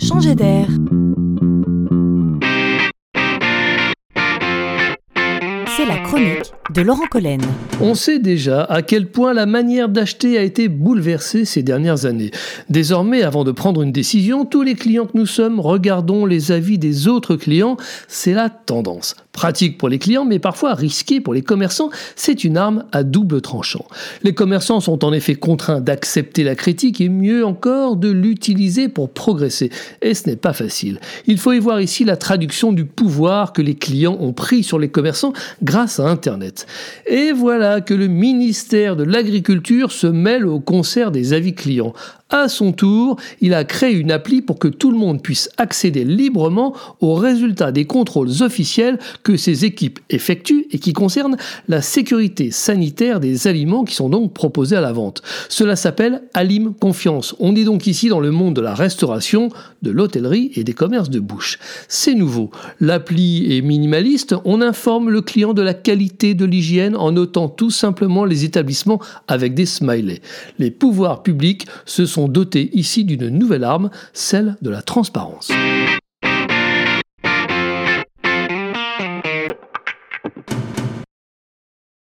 changer d'air. C'est la chronique de Laurent Collen. On sait déjà à quel point la manière d'acheter a été bouleversée ces dernières années. Désormais, avant de prendre une décision, tous les clients que nous sommes regardons les avis des autres clients. C'est la tendance. Pratique pour les clients, mais parfois risqué pour les commerçants, c'est une arme à double tranchant. Les commerçants sont en effet contraints d'accepter la critique et mieux encore de l'utiliser pour progresser. Et ce n'est pas facile. Il faut y voir ici la traduction du pouvoir que les clients ont pris sur les commerçants grâce à Internet. Et voilà que le ministère de l'Agriculture se mêle au concert des avis clients. À son tour, il a créé une appli pour que tout le monde puisse accéder librement aux résultats des contrôles officiels que ses équipes effectuent et qui concernent la sécurité sanitaire des aliments qui sont donc proposés à la vente. Cela s'appelle Alim Confiance. On est donc ici dans le monde de la restauration, de l'hôtellerie et des commerces de bouche. C'est nouveau. L'appli est minimaliste. On informe le client de la qualité de l'hygiène en notant tout simplement les établissements avec des smileys. Les pouvoirs publics se dotés ici d'une nouvelle arme, celle de la transparence.